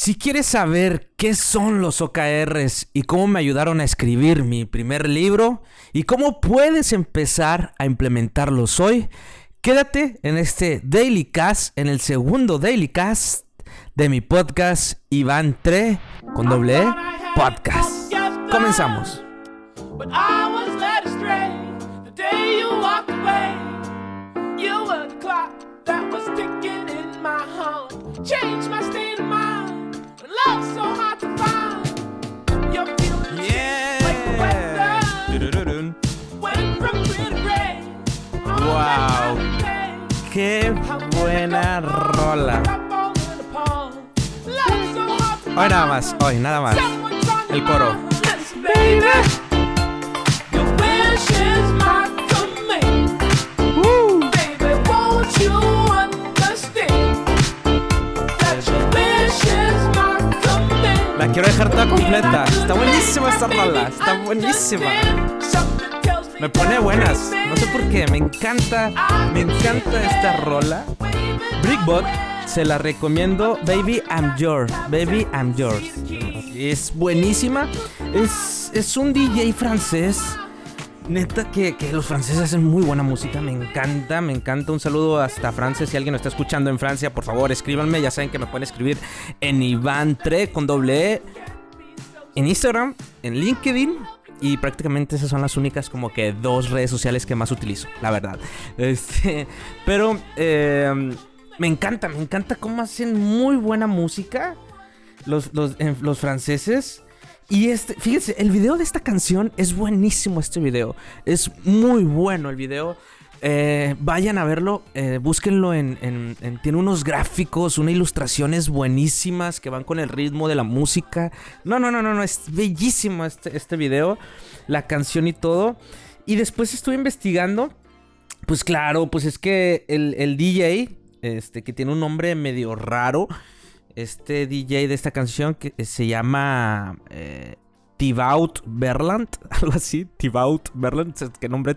Si quieres saber qué son los OKRs y cómo me ayudaron a escribir mi primer libro y cómo puedes empezar a implementarlos hoy, quédate en este Daily Cast, en el segundo Daily Cast de mi podcast Iván Tre con doble E Podcast. Comenzamos. Change my state. Wow. Qué buena rola. Hoy nada más, hoy nada más. El coro. Baby. Quiero dejar toda completa. Está buenísima esta rola. Está buenísima. Me pone buenas. No sé por qué. Me encanta. Me encanta esta rola. Brickbot se la recomiendo. Baby I'm yours. Baby I'm yours. Es buenísima. Es, es un DJ francés Neta que, los franceses hacen muy buena música, me encanta, me encanta. Un saludo hasta Francia, si alguien nos está escuchando en Francia, por favor escríbanme, ya saben que me pueden escribir en Iván con doble E, en Instagram, en LinkedIn y prácticamente esas son las únicas como que dos redes sociales que más utilizo, la verdad. Este, pero em, me encanta, me encanta cómo hacen muy buena música los, los, los franceses. Y este, fíjense, el video de esta canción es buenísimo este video. Es muy bueno el video. Eh, vayan a verlo, eh, búsquenlo en, Tiene unos gráficos, unas ilustraciones buenísimas que van con el ritmo de la música. No, no, no, no, no, es bellísimo este, este video, la canción y todo. Y después estuve investigando. Pues claro, pues es que el, el DJ, este, que tiene un nombre medio raro este DJ de esta canción que se llama eh, Tibaut Berland, algo así, Tibaut Berland, qué nombre,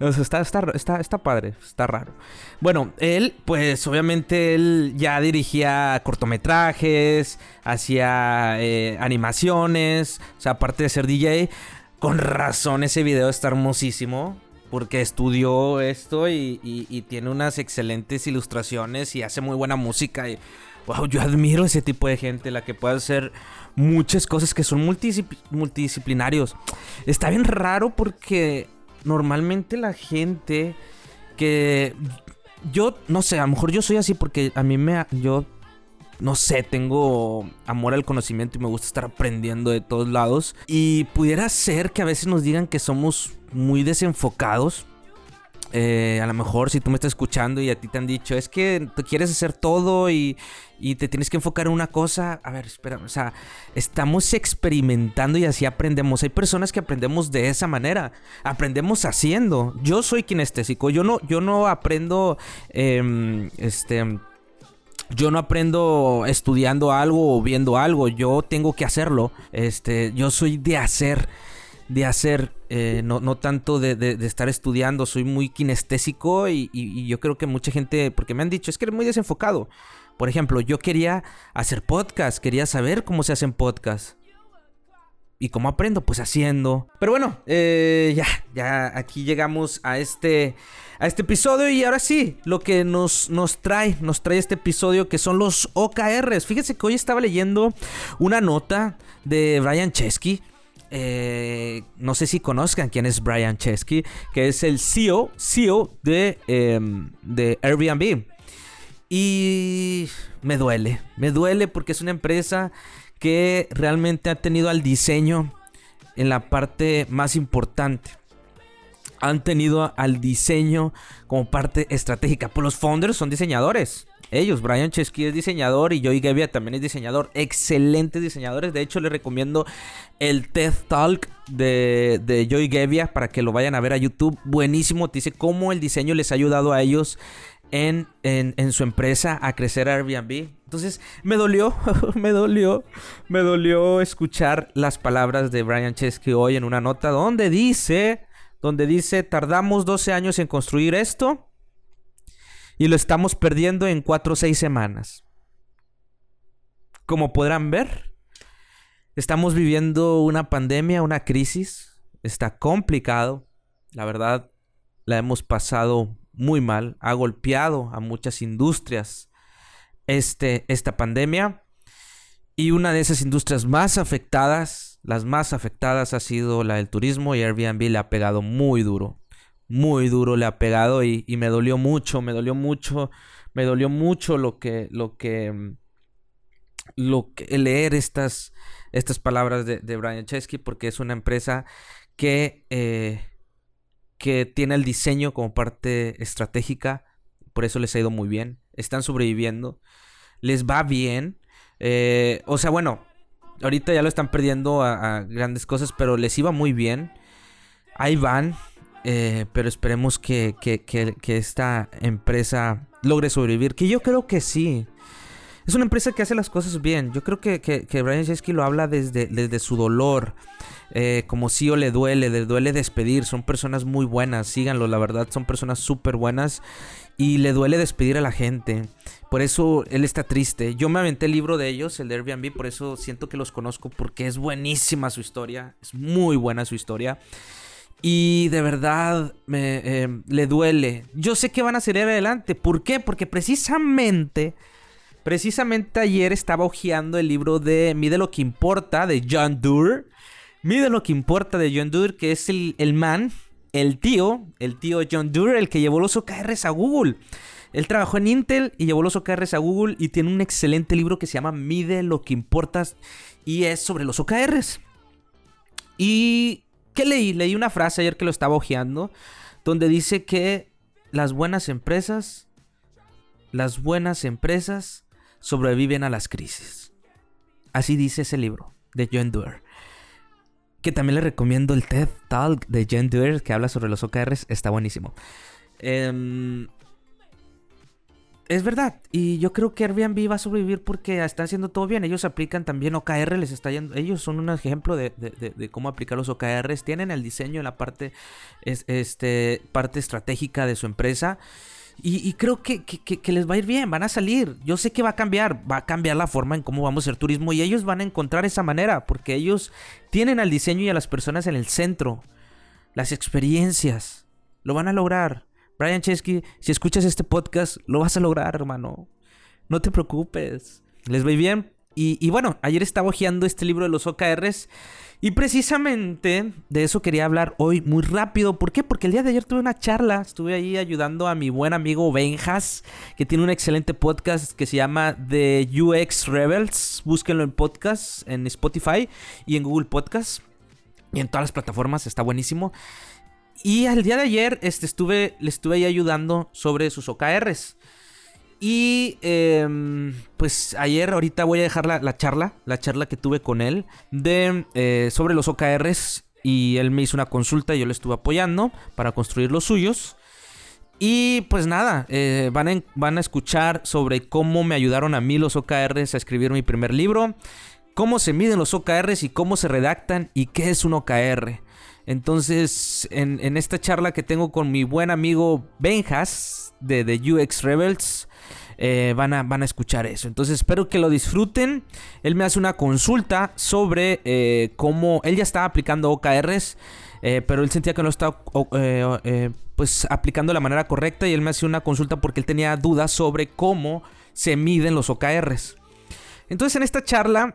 está, está, está, padre, está raro. Bueno, él, pues obviamente él ya dirigía cortometrajes, hacía eh, animaciones, o sea, aparte de ser DJ, con razón ese video está hermosísimo. Porque estudió esto y, y tiene unas excelentes ilustraciones y hace muy buena música. Wow, yo admiro ese tipo de gente, la que puede hacer muchas cosas que son multidisciplinarios. Está bien raro porque normalmente la gente que yo no sé, a lo mejor yo soy así porque a mí me yo no sé, tengo amor al conocimiento y me gusta estar aprendiendo de todos lados y pudiera ser que a veces nos digan que somos muy desenfocados eh, a lo mejor si tú me estás escuchando y a ti te han dicho, es que tú quieres hacer todo y, te tienes que enfocar en una cosa, a ver, espera, o sea, estamos experimentando y así aprendemos. Hay personas que aprendemos de esa manera, aprendemos haciendo. Yo soy kinestésico, yo no, yo no aprendo, em, este... Yo no aprendo estudiando algo o viendo algo, yo tengo que hacerlo. Este, yo soy de hacer de hacer, eh, no, no, tanto de, estar estudiando, soy muy kinestésico y, yo creo que mucha gente, porque me han dicho, es que eres muy desenfocado. Por ejemplo, yo quería hacer podcast, quería saber cómo se hacen podcasts. ¿Y cómo aprendo? Pues haciendo. Pero bueno, eh, ya, ya aquí llegamos a este, a este episodio y ahora sí, lo que nos, nos trae, nos trae este episodio que son los OKRs. Fíjense que hoy estaba leyendo una nota de Brian Chesky eh, no sé si conozcan quién es Brian Chesky, que es el CEO, CEO de, em, de Airbnb. Y me duele, me duele porque es una empresa que realmente ha tenido al diseño en la parte más importante. Han tenido al diseño como parte estratégica. Pues los founders son diseñadores ellos. Brian Chesky es diseñador y Joey Gebbia también es diseñador. Excelentes diseñadores. De hecho, les recomiendo el TED Talk de, de Joey para que lo vayan a ver a YouTube. Buenísimo. Te dice cómo el diseño les ha ayudado a ellos en, en, su empresa a crecer Airbnb. Entonces, me dolió, me dolió, me dolió escuchar las palabras de Brian Chesky hoy en una nota donde dice, donde dice, tardamos 12 años en construir esto y lo estamos perdiendo en 4 o 6 semanas. como podrán ver, estamos viviendo una pandemia, una crisis. Está complicado. La verdad, la hemos pasado muy mal. Ha golpeado a muchas industrias este, esta pandemia. Y una de esas industrias más afectadas, las más afectadas, ha sido la del turismo y Airbnb le ha pegado muy duro. Muy duro le ha pegado y, y me dolió mucho, me dolió mucho, me dolió mucho lo que, lo que, mm, lo que, leer estas, estas palabras de, Brian Chesky porque es una empresa que, eh, que tiene el diseño como parte estratégica, por eso les ha ido muy bien, están sobreviviendo, les va bien, eh, o sea, bueno, ahorita ya lo están perdiendo a, grandes cosas, pero les iba muy bien, ahí van, eh, pero esperemos que, que, que, esta empresa logre sobrevivir, que yo creo que sí. Es una empresa que hace las cosas bien. Yo creo que, que, Brian Chesky lo habla desde, desde su dolor. Eh, como si o le duele, le duele despedir. Son personas muy buenas, síganlo, la verdad, son personas súper buenas. Y le duele despedir a la gente. Por eso él está triste. Yo me aventé el libro de ellos, el de Airbnb, por eso siento que los conozco, porque es buenísima su historia. Es muy buena su historia. Y de verdad me, eh, le duele. Yo sé que van a salir adelante. ¿Por qué? Porque precisamente Precisamente ayer estaba hojeando el libro de Mide lo que importa de John Doerr. Mide lo que importa de John Doerr, que es el, el man, el tío, el tío John Doerr, el que llevó los OKRs a Google. Él trabajó en Intel y llevó los OKRs a Google y tiene un excelente libro que se llama Mide lo que importa y es sobre los OKRs. ¿Y qué leí? Leí una frase ayer que lo estaba hojeando donde dice que las buenas empresas, las buenas empresas sobreviven a las crisis. Así dice ese libro de John Doerr. Que también le recomiendo el TED Talk de John Doerr que habla sobre los OKRs. Está buenísimo. Em, es verdad. Y yo creo que Airbnb va a sobrevivir porque están haciendo todo bien. Ellos aplican también OKR, les está yendo. Ellos son un ejemplo de, cómo aplicar los OKRs. Tienen el diseño en la parte, este, parte estratégica de su empresa. Y, creo que, les va a ir bien, van a salir. Yo sé que va a cambiar, va a cambiar la forma en cómo vamos a hacer turismo y ellos van a encontrar esa manera porque ellos tienen al diseño y a las personas en el centro. Las experiencias. Lo van a lograr. Brian Chesky, si escuchas este podcast, lo vas a lograr, hermano. No te preocupes. Les va bien. Y, bueno, ayer estaba hojeando este libro de los OKRs y precisamente de eso quería hablar hoy muy rápido. ¿Por qué? Porque el día de ayer tuve una charla. Estuve ahí ayudando a mi buen amigo Benjas, que tiene un excelente podcast que se llama The UX Rebels. Búsquenlo en podcast, en Spotify y en Google Podcast. Y en todas las plataformas, está buenísimo. Y al día de ayer este, estuve, le estuve ahí ayudando sobre sus OKRs. Y em, pues ayer, ahorita voy a dejar la, charla, la charla que tuve con él de, eh, sobre los OKRs. Y él me hizo una consulta y yo le estuve apoyando para construir los suyos. Y pues nada, eh, van, van a escuchar sobre cómo me ayudaron a mí los OKRs a escribir mi primer libro, cómo se miden los OKRs y cómo se redactan y qué es un OKR. Entonces, en, esta charla que tengo con mi buen amigo Benjas de The UX Rebels, eh, van, a, van a escuchar eso. Entonces espero que lo disfruten. Él me hace una consulta sobre eh, cómo él ya estaba aplicando OKRs. Eh, pero él sentía que no estaba pues aplicando de la manera correcta y él me hace una consulta porque él tenía dudas sobre cómo se miden los OKRs. Entonces en esta charla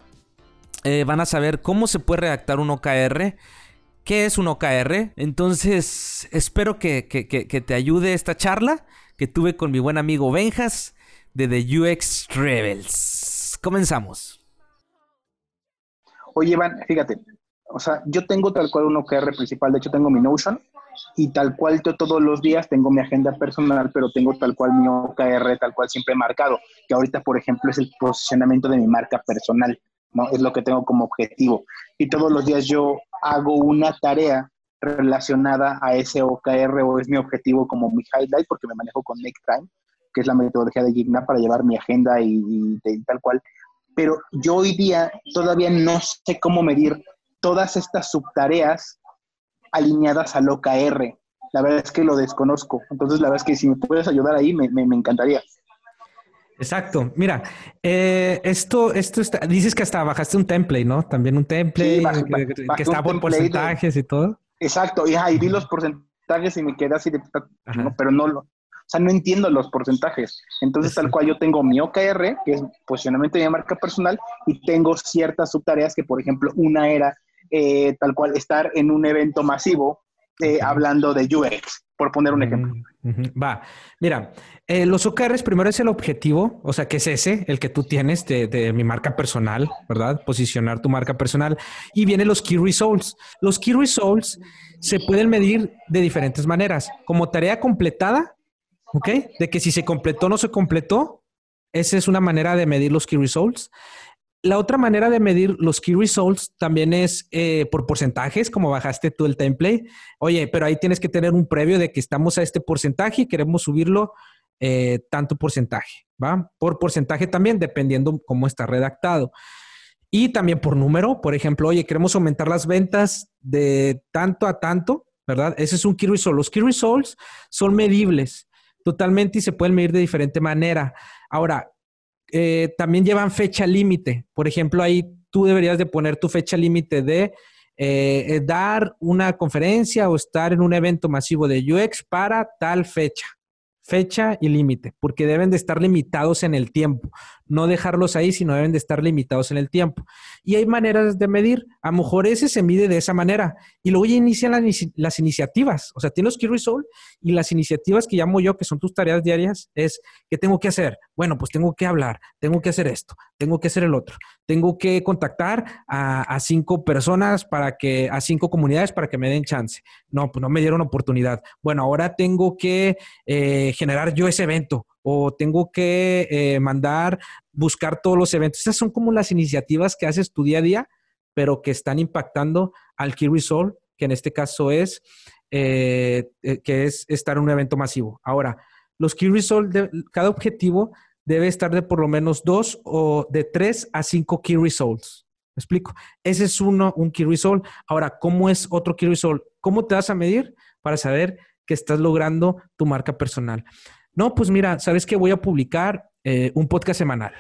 van a saber cómo se puede redactar un OKR, qué es un OKR. Entonces espero que, que te ayude esta charla que tuve con mi buen amigo Benjas de The UX Rebels. Comenzamos. Oye, Iván, fíjate, o sea, yo tengo tal cual un OKR principal, de hecho tengo mi Notion y tal cual yo todos los días tengo mi agenda personal, pero tengo tal cual mi OKR, tal cual siempre marcado, que ahorita, por ejemplo, es el posicionamiento de mi marca personal, ¿no? Es lo que tengo como objetivo. Y todos los días yo hago una tarea relacionada a ese OKR o es mi objetivo como mi highlight, porque me manejo con Make Time que es la metodología de Gigna para llevar mi agenda y, tal cual. Pero yo hoy día todavía no sé cómo medir todas estas subtareas alineadas al OKR. La verdad es que lo desconozco. Entonces, la verdad es que si me puedes ayudar ahí, me, me, encantaría. Exacto. Mira, eh, esto, esto está, dices que hasta bajaste un template, ¿no? También un template que, está por porcentajes y todo. Exacto, y, ahí vi los porcentajes y me quedé así de, pero no lo, o sea, no entiendo los porcentajes. Entonces, tal cual yo tengo mi OKR, que es posicionamiento de mi marca personal, y tengo ciertas subtareas que, por ejemplo, una era eh, tal cual estar en un evento masivo eh, hablando de UX, por poner un ejemplo. Va, mira, eh, los OKRs primero es el objetivo, o sea, que es ese, el que tú tienes de, de, mi marca personal, ¿verdad? Posicionar tu marca personal. Y vienen los Key Results. Los Key Results se pueden medir de diferentes maneras, como tarea completada, ¿ok? De que si se completó o no se completó, esa es una manera de medir los Key Results. La otra manera de medir los key results también es eh, por porcentajes, como bajaste tú el template. Oye, pero ahí tienes que tener un previo de que estamos a este porcentaje y queremos subirlo eh, tanto porcentaje, ¿va? Por porcentaje también, dependiendo cómo está redactado. Y también por número, por ejemplo, oye, queremos aumentar las ventas de tanto a tanto, ¿verdad? Ese es un key result. Los key results son medibles totalmente y se pueden medir de diferente manera. Ahora, eh, también llevan fecha límite. Por ejemplo, ahí tú deberías de poner tu fecha límite de eh, eh, dar una conferencia o estar en un evento masivo de UX para tal fecha fecha y límite, porque deben de estar limitados en el tiempo. No dejarlos ahí, sino deben de estar limitados en el tiempo. Y hay maneras de medir. A lo mejor ese se mide de esa manera. Y luego ya inician las, iniciativas. O sea, tienes que resolve y las iniciativas que llamo yo, que son tus tareas diarias, es ¿qué tengo que hacer? Bueno, pues tengo que hablar, tengo que hacer esto, tengo que hacer el otro, tengo que contactar a, cinco personas para que, a cinco comunidades para que me den chance. No, pues no me dieron oportunidad. Bueno, ahora tengo que eh, generar yo ese evento o tengo que eh, mandar, buscar todos los eventos. Esas son como las iniciativas que haces tu día a día, pero que están impactando al Key Result, que en este caso es, eh, que es estar en un evento masivo. Ahora, los Key Result, cada objetivo debe estar de por lo menos dos o de tres a cinco key results. ¿Me explico? Ese es uno, un key result. Ahora, ¿cómo es otro key result? ¿Cómo te vas a medir para saber que estás logrando tu marca personal? No, pues mira, sabes que voy a publicar eh, un podcast semanal.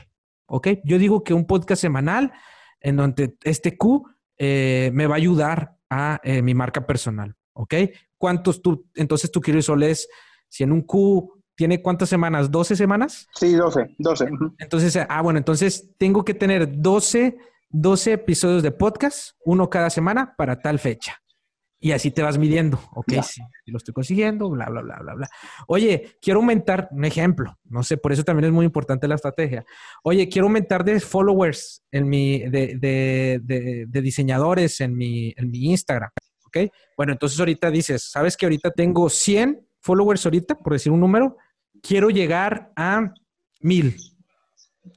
¿Ok? Yo digo que un podcast semanal en donde este Q eh, me va a ayudar a eh, mi marca personal. ¿Ok? ¿Cuántos tú, entonces tu key result es, si en un Q ¿Tiene cuántas semanas? ¿12 semanas? Sí, 12, 12. Entonces, ah, bueno, entonces tengo que tener 12, 12 episodios de podcast, uno cada semana para tal fecha. Y así te vas midiendo. Ok, sí, lo estoy consiguiendo, bla, bla, bla, bla, bla. Oye, quiero aumentar, un ejemplo, no sé, por eso también es muy importante la estrategia. Oye, quiero aumentar de followers en mi, de, de, de, de diseñadores en mi, en mi Instagram. Ok, bueno, entonces ahorita dices, ¿sabes que ahorita tengo 100 followers ahorita, por decir un número, quiero llegar a mil.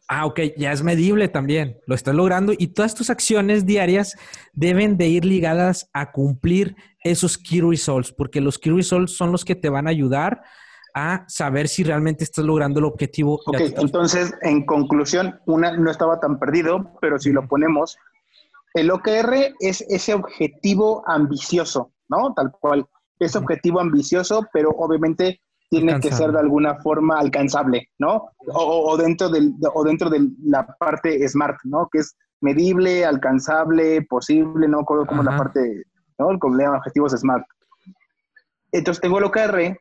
Ah, ok, ya es medible también, lo estás logrando y todas tus acciones diarias deben de ir ligadas a cumplir esos key results, porque los key results son los que te van a ayudar a saber si realmente estás logrando el objetivo. Ok, entonces, en conclusión, una no estaba tan perdido, pero si lo ponemos, el OKR es ese objetivo ambicioso, ¿no? Tal cual, ese objetivo ambicioso, pero obviamente tiene que ser de alguna forma alcanzable, ¿no? O, dentro del, o dentro de la parte SMART, ¿no? Que es medible, alcanzable, posible, no acuerdo cómo la parte, ¿no? Como le objetivos SMART. Entonces tengo el OKR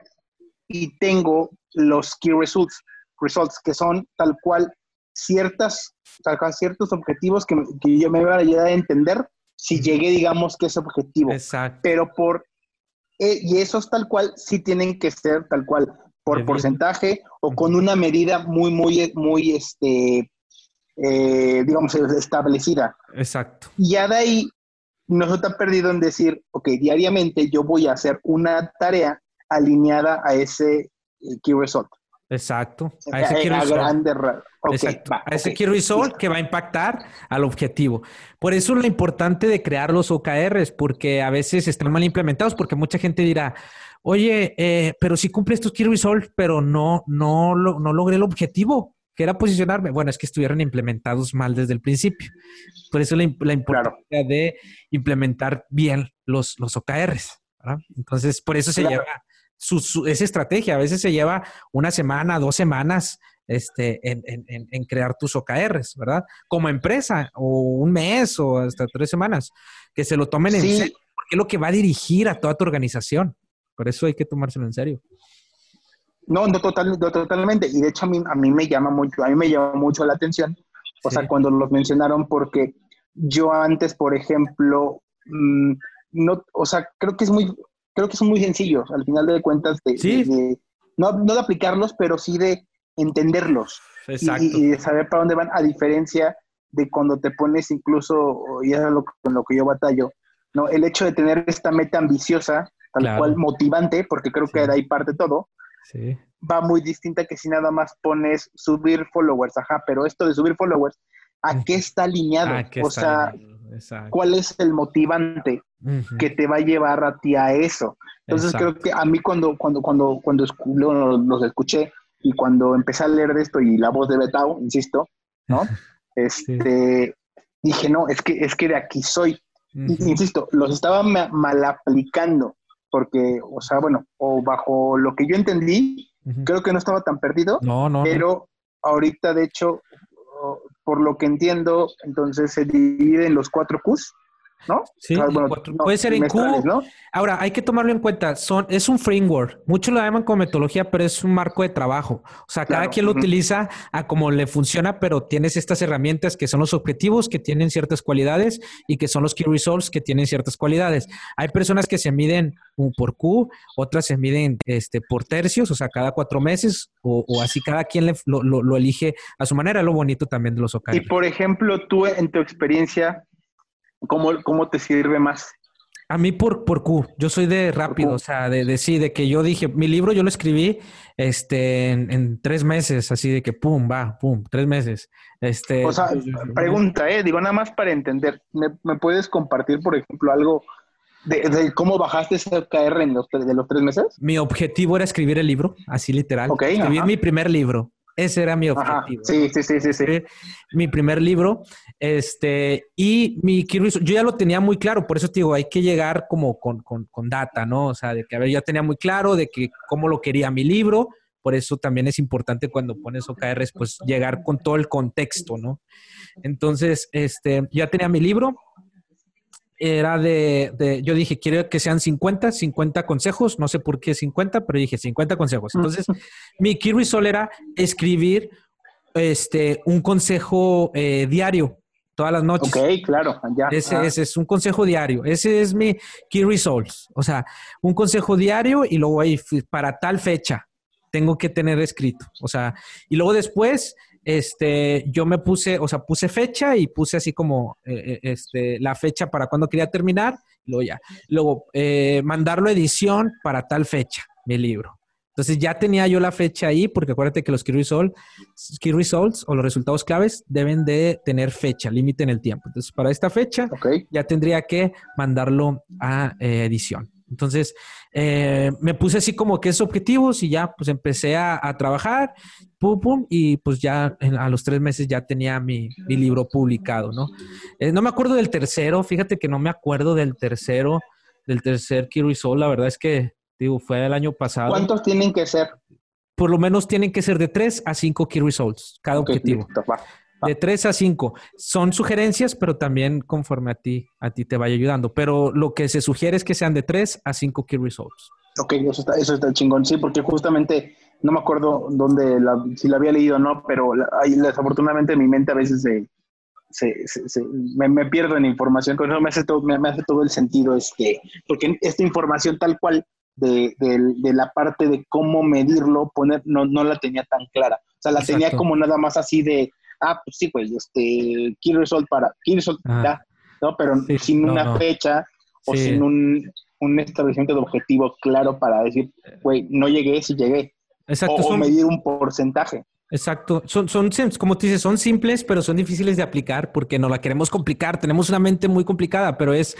y tengo los Key Results, results que son tal cual ciertas, tal cual ciertos objetivos que, que yo me voy a ayudar a entender si llegué, digamos, que ese objetivo. Exacto. Pero por eh, y esos tal cual sí tienen que ser tal cual por porcentaje o con una medida muy, muy, muy, este, eh, digamos, establecida. Exacto. Y ya de ahí no se está perdido en decir, ok, diariamente yo voy a hacer una tarea alineada a ese eh, key result. Exacto. A ese key result. a ese key result que va a impactar al objetivo. Por eso es lo importante de crear los OKRs, porque a veces están mal implementados, porque mucha gente dirá, oye, eh, pero si cumple estos key results, pero no, no, no logré el objetivo, que era posicionarme. Bueno, es que estuvieron implementados mal desde el principio. Por eso la, importancia de implementar bien los, los OKRs. Entonces, por eso se lleva su, esa estrategia. A veces se lleva una semana, dos semanas este, en, crear tus OKRs, ¿verdad? Como empresa, o un mes, o hasta tres semanas, que se lo tomen en serio, porque es lo que va a dirigir a toda tu organización. Por eso hay que tomárselo en serio. No, no, total, totalmente. Y de hecho a mí, a mí me llama mucho, a mí me llama mucho la atención, o sea, cuando los mencionaron, porque yo antes, por ejemplo, mm, no, o sea, creo que es muy, creo que son muy sencillos, al final de cuentas, de, no, no, de aplicarlos, pero sí de entenderlos. Y, de saber para dónde van, a diferencia de cuando te pones incluso, y es lo, con lo que yo batallo, ¿no? El hecho de tener esta meta ambiciosa, tal cual motivante, porque creo que de ahí parte todo, va muy distinta que si nada más pones subir followers, ajá, pero esto de subir followers, ¿a qué está alineado? o sea, ¿cuál es el motivante que te va a llevar a ti a eso? Entonces creo que a mí cuando, cuando, cuando, cuando los escuché y cuando empecé a leer de esto y la voz de Betao, insisto, ¿no? Este, dije, no, es que, es que de aquí soy. Insisto, los estaba mal aplicando porque, o sea, bueno, o bajo lo que yo entendí, creo que no estaba tan perdido, no, no, pero ahorita, de hecho, por lo que entiendo, entonces se divide en los cuatro Qs, ¿no? Sí, puede ser en Q. Ahora, hay que tomarlo en cuenta. Son, es un framework. Muchos lo llaman como metodología, pero es un marco de trabajo. O sea, cada quien lo utiliza a como le funciona, pero tienes estas herramientas que son los objetivos, que tienen ciertas cualidades, y que son los key results, que tienen ciertas cualidades. Hay personas que se miden por Q, otras se miden este, por tercios, o sea, cada cuatro meses, o, así cada quien lo, lo, elige a su manera. Lo bonito también de los OKR. Y por ejemplo, tú en tu experiencia, ¿Cómo, cómo te sirve más? A mí por, por Q, yo soy de rápido, o sea, de, de, sí, de que yo dije, mi libro yo lo escribí este, en, tres meses, así de que pum, va, pum, tres meses. Este, o sea, pregunta, eh, digo nada más para entender, ¿me, me puedes compartir, por ejemplo, algo de, cómo bajaste ese OKR en los, de los tres meses? Mi objetivo era escribir el libro, así literal. Ok. Escribir mi primer libro. Ese era mi objetivo. Sí, sí, sí, sí, sí. Mi primer libro. Este, y mi yo ya lo tenía muy claro, por eso te digo, hay que llegar como con, con, con, data, ¿no? O sea, de que, a ver, ya tenía muy claro de que cómo lo quería mi libro, por eso también es importante cuando pones OKRs, pues llegar con todo el contexto, ¿no? Entonces, este, ya tenía mi libro, era de, de, yo dije, quiero que sean 50, 50 consejos, no sé por qué 50, pero dije 50 consejos. Entonces, mi key result era escribir este, un consejo eh, diario todas las noches. Ok, claro, ya. Ese, ese, es un consejo diario. Ese es mi key results. O sea, un consejo diario y luego ahí para tal fecha tengo que tener escrito. O sea, y luego después este, yo me puse, o sea, puse fecha y puse así como eh, eh, este, la fecha para cuando quería terminar, luego ya. Luego, eh, mandarlo a edición para tal fecha, mi libro. Entonces ya tenía yo la fecha ahí, porque acuérdate que los key results, key results o los resultados claves deben de tener fecha, límite en el tiempo. Entonces, para esta fecha ya tendría que mandarlo a edición. Entonces, eh, me puse así como que esos objetivos y ya pues empecé a, trabajar, pum, pum, y pues ya a los tres meses ya tenía mi, libro publicado, ¿no? Eh, no me acuerdo del tercero, fíjate que no me acuerdo del tercero, del tercer Key Result, la verdad es que, digo, fue el año pasado. ¿Cuántos tienen que ser? Por lo menos tienen que ser de tres a cinco Key Results, cada objetivo. De 3 a 5. Son sugerencias, pero también conforme a ti, a ti te vaya ayudando. Pero lo que se sugiere es que sean de 3 a 5 key results. Ok, eso está, eso está chingón. Sí, porque justamente no me acuerdo dónde si la había leído o no, pero ahí, desafortunadamente mi mente a veces se, se, me, pierdo en información, pero eso me hace todo, me, hace todo el sentido, este, porque esta información tal cual de, de, la parte de cómo medirlo, poner, no, no la tenía tan clara. O sea, la tenía como nada más así de, ah, pues sí, pues, este, key result para, key result ah. ¿no? Pero sin una fecha o sin un, un, establecimiento de objetivo claro para decir, güey, no llegué si llegué. Exacto. O, medir un porcentaje. Exacto. Son, son, como tú dices, son simples, pero son difíciles de aplicar porque no la queremos complicar. Tenemos una mente muy complicada, pero es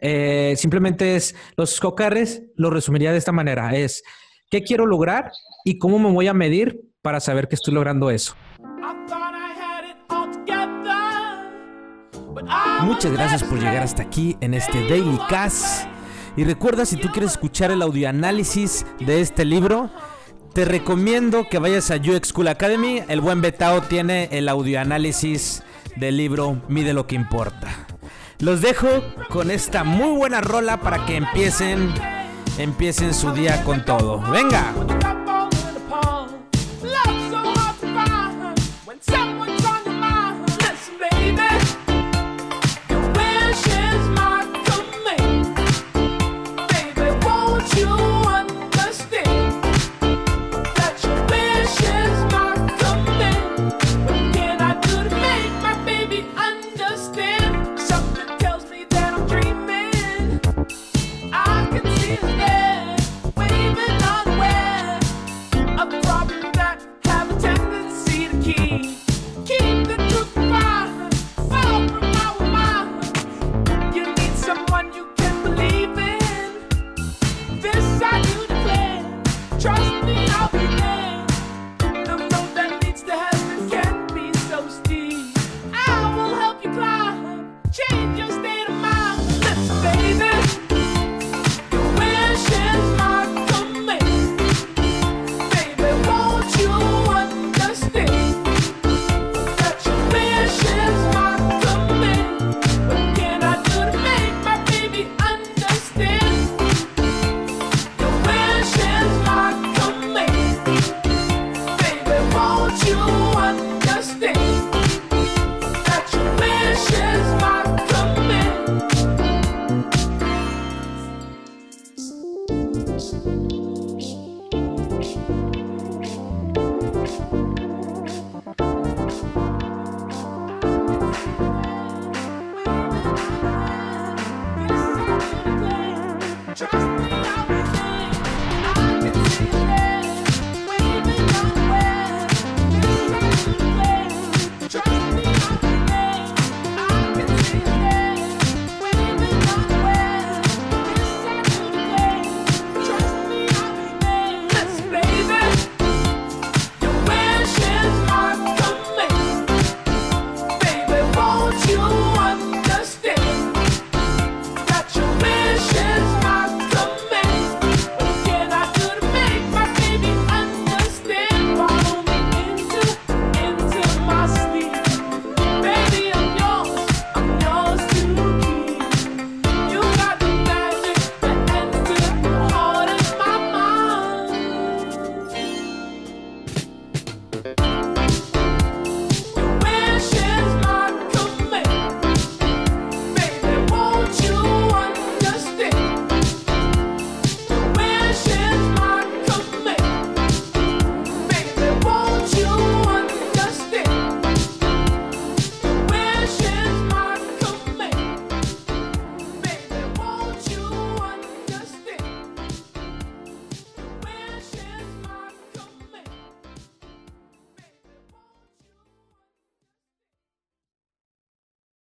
eh, simplemente es los cocarres, lo resumiría de esta manera: es qué quiero lograr y cómo me voy a medir para saber que estoy logrando eso. Muchas gracias por llegar hasta aquí en este Daily Cast. Y recuerda, si tú quieres escuchar el audioanálisis de este libro, te recomiendo que vayas a UX School Academy. El buen Betao tiene el audioanálisis del libro Mide lo que importa. Los dejo con esta muy buena rola para que empiecen empiecen su día con todo. Venga.